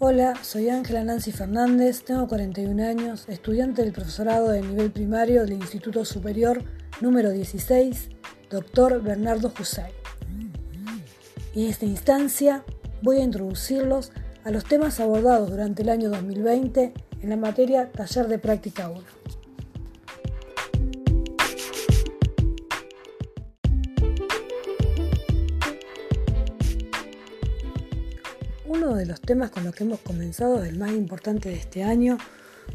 Hola, soy Ángela Nancy Fernández, tengo 41 años, estudiante del profesorado de nivel primario del Instituto Superior número 16, doctor Bernardo Jusay. Y en esta instancia voy a introducirlos a los temas abordados durante el año 2020 en la materia Taller de Práctica 1. Uno de los temas con los que hemos comenzado es el más importante de este año,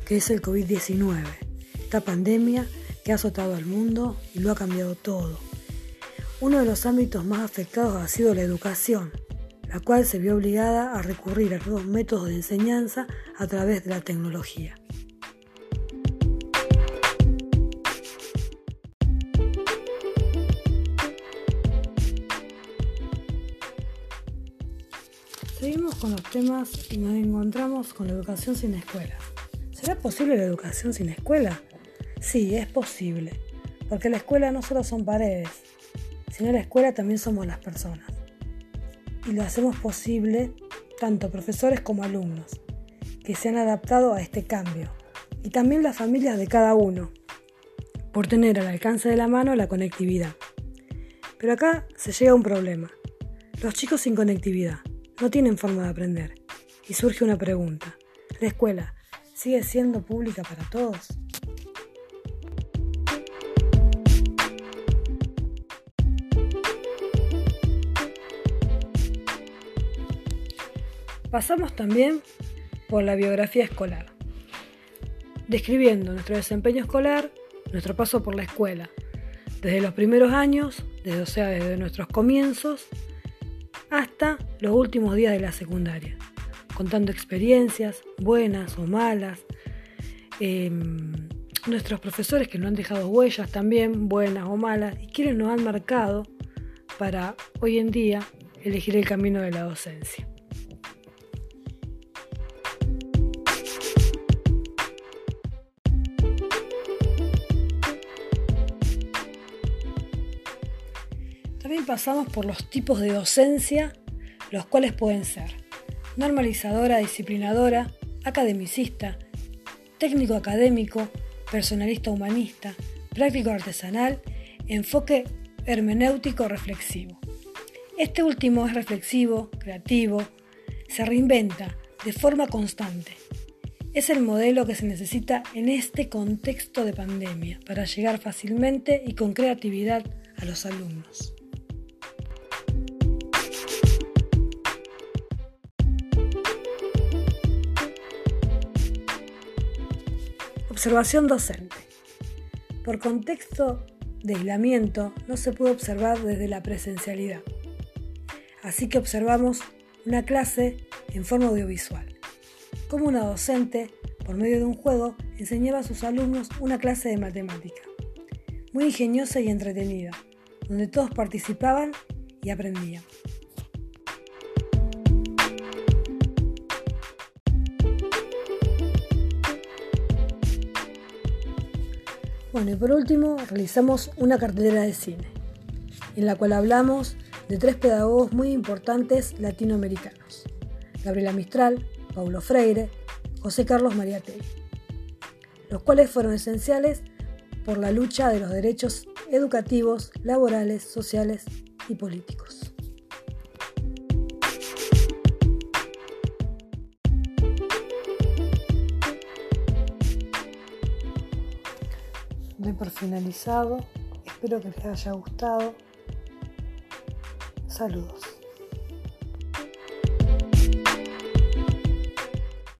que es el COVID-19, esta pandemia que ha azotado al mundo y lo ha cambiado todo. Uno de los ámbitos más afectados ha sido la educación, la cual se vio obligada a recurrir a nuevos métodos de enseñanza a través de la tecnología. Seguimos con los temas y nos encontramos con la educación sin escuela. ¿Será posible la educación sin escuela? Sí, es posible, porque la escuela no solo son paredes, sino la escuela también somos las personas. Y lo hacemos posible tanto profesores como alumnos, que se han adaptado a este cambio, y también las familias de cada uno, por tener al alcance de la mano la conectividad. Pero acá se llega a un problema. Los chicos sin conectividad no tienen forma de aprender. Y surge una pregunta. ¿La escuela sigue siendo pública para todos? Pasamos también por la biografía escolar, describiendo nuestro desempeño escolar, nuestro paso por la escuela, desde los primeros años, desde, o sea, desde nuestros comienzos, hasta los últimos días de la secundaria, contando experiencias buenas o malas, em, nuestros profesores que nos han dejado huellas también, buenas o malas, y quienes nos han marcado para hoy en día elegir el camino de la docencia. También pasamos por los tipos de docencia, los cuales pueden ser normalizadora, disciplinadora, academicista, técnico académico, personalista humanista, práctico artesanal, enfoque hermenéutico reflexivo. Este último es reflexivo, creativo, se reinventa de forma constante. Es el modelo que se necesita en este contexto de pandemia para llegar fácilmente y con creatividad a los alumnos. Observación docente. Por contexto de aislamiento no se puede observar desde la presencialidad. Así que observamos una clase en forma audiovisual. Como una docente, por medio de un juego, enseñaba a sus alumnos una clase de matemática. Muy ingeniosa y entretenida, donde todos participaban y aprendían. Bueno, y por último, realizamos una cartelera de cine, en la cual hablamos de tres pedagogos muy importantes latinoamericanos, Gabriela Mistral, Paulo Freire, José Carlos Mariátegui, los cuales fueron esenciales por la lucha de los derechos educativos, laborales, sociales y políticos. Doy por finalizado. Espero que les haya gustado. Saludos.